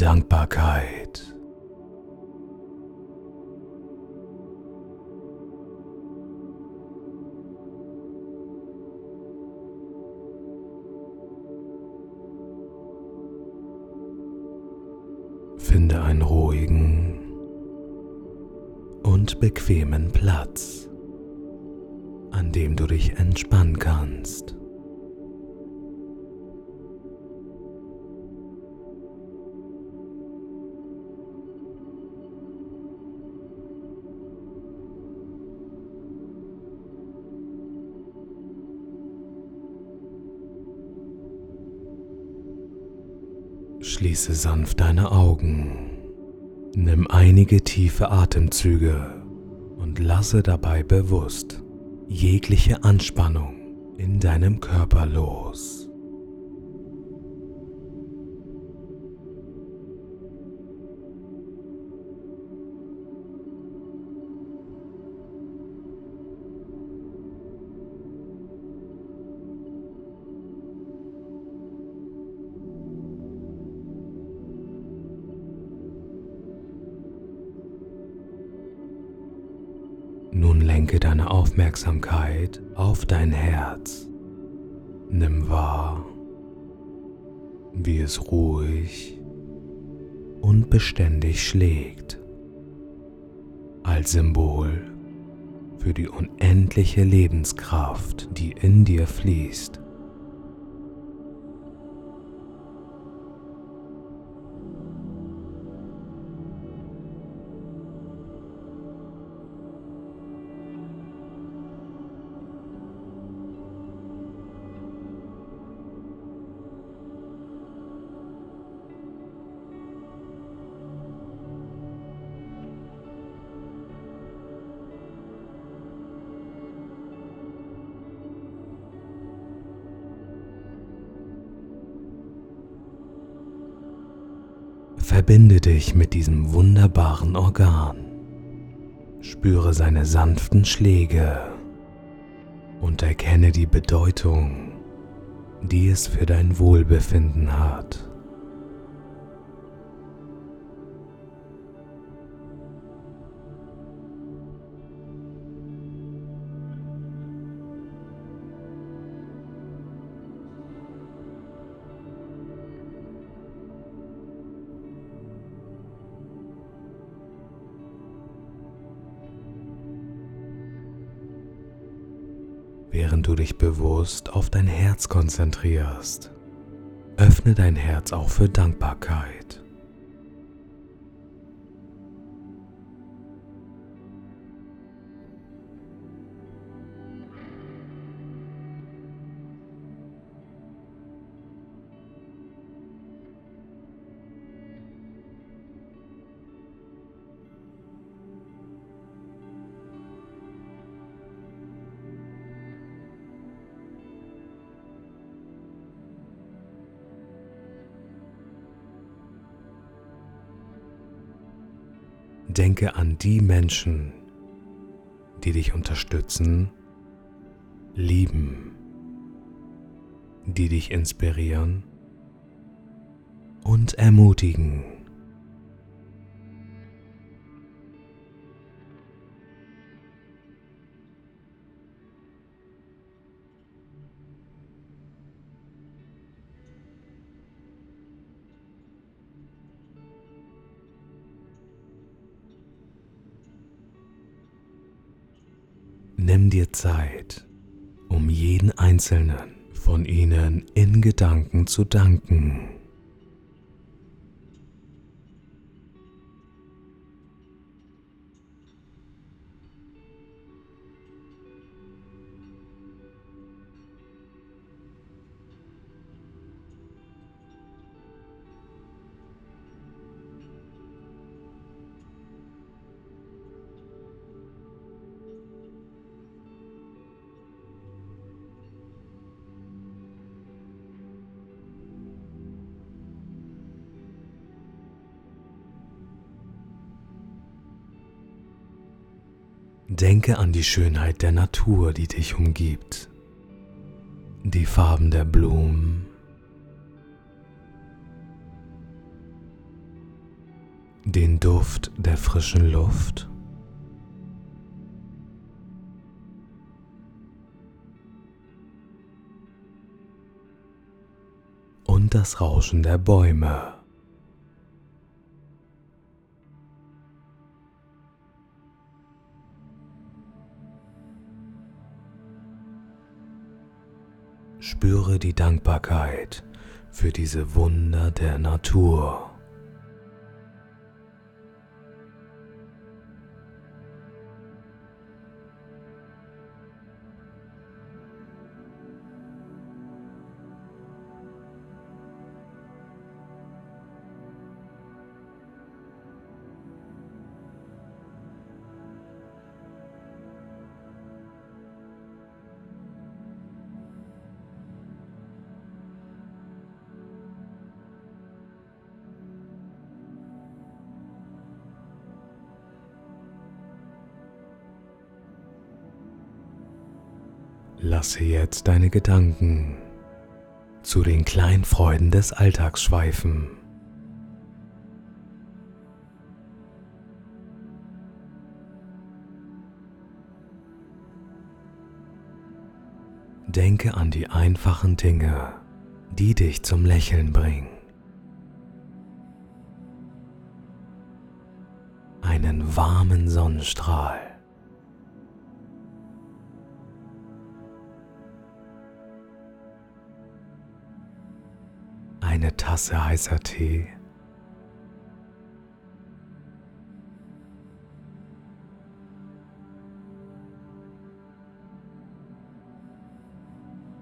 Dankbarkeit. Finde einen ruhigen und bequemen Platz, an dem du dich entspannen kannst. Schließe sanft deine Augen, nimm einige tiefe Atemzüge und lasse dabei bewusst jegliche Anspannung in deinem Körper los. Lenke deine Aufmerksamkeit auf dein Herz. Nimm wahr, wie es ruhig und beständig schlägt, als Symbol für die unendliche Lebenskraft, die in dir fließt. Verbinde dich mit diesem wunderbaren Organ. Spüre seine sanften Schläge und erkenne die Bedeutung, die es für dein Wohlbefinden hat. Während du dich bewusst auf dein Herz konzentrierst. Öffne dein Herz auch für Dankbarkeit. Denke an die Menschen, die dich unterstützen, lieben, die dich inspirieren und ermutigen. Nimm dir Zeit, um jeden einzelnen von ihnen in Gedanken zu danken. Denke an die Schönheit der Natur, die dich umgibt, die Farben der Blumen, den Duft der frischen Luft. Und das Rauschen der Bäume. Spüre die Dankbarkeit für diese Wunder der Natur. Lasse jetzt deine Gedanken zu den kleinen Freuden des Alltags schweifen. Denke an die einfachen Dinge, die dich zum Lächeln bringen. Einen warmen Sonnenstrahl. Eine Tasse heißer Tee.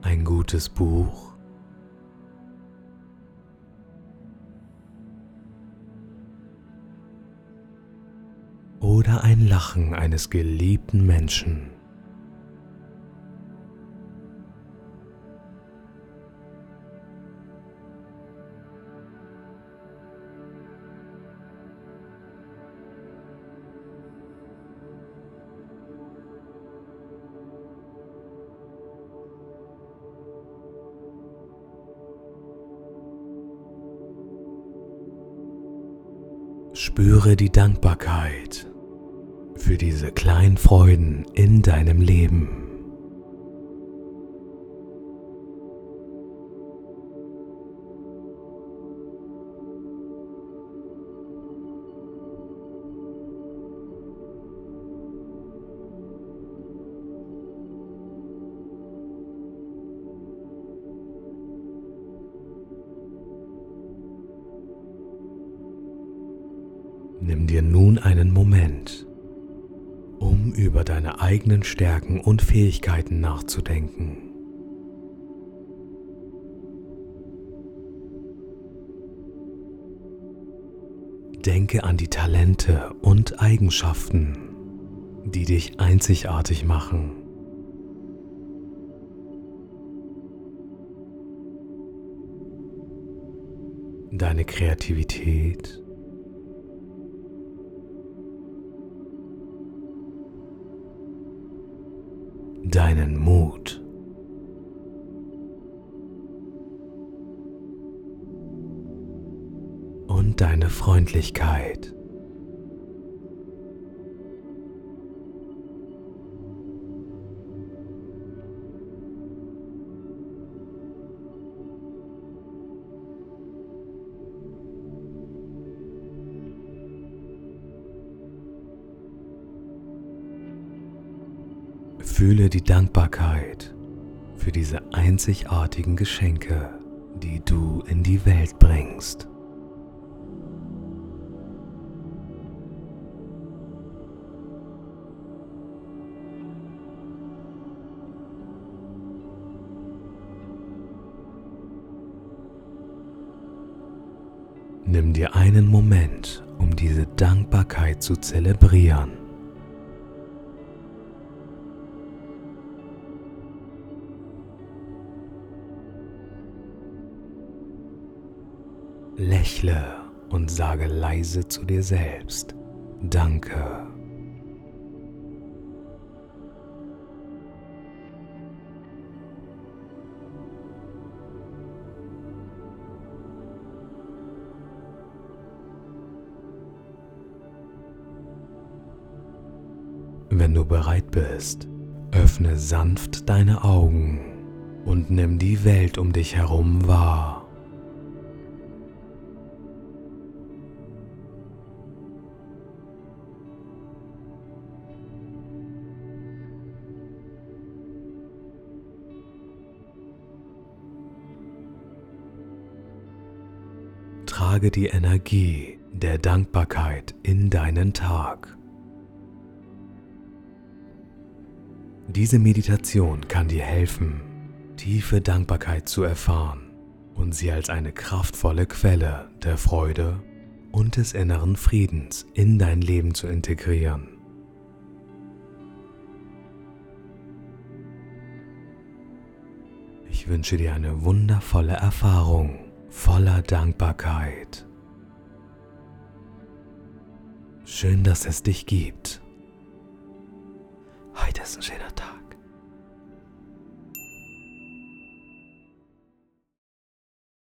Ein gutes Buch. Oder ein Lachen eines geliebten Menschen. Spüre die Dankbarkeit für diese kleinen Freuden in deinem Leben. Nimm dir nun einen Moment, um über deine eigenen Stärken und Fähigkeiten nachzudenken. Denke an die Talente und Eigenschaften, die dich einzigartig machen. Deine Kreativität deinen Mut. Und deine Freundlichkeit. Fühle die Dankbarkeit für diese einzigartigen Geschenke, die du in die Welt bringst. Nimm dir einen Moment, um diese Dankbarkeit zu zelebrieren. lächle und sage leise zu dir selbst, danke. Wenn du bereit bist, öffne sanft deine Augen und nimm die Welt um dich herum wahr. Trage die Energie der Dankbarkeit in deinen Tag. Diese Meditation kann dir helfen, tiefe Dankbarkeit zu erfahren und sie als eine kraftvolle Quelle der Freude und des inneren Friedens in dein Leben zu integrieren. Ich wünsche dir eine wundervolle Erfahrung voller Dankbarkeit. Schön, dass es dich gibt. Heute ist ein schöner.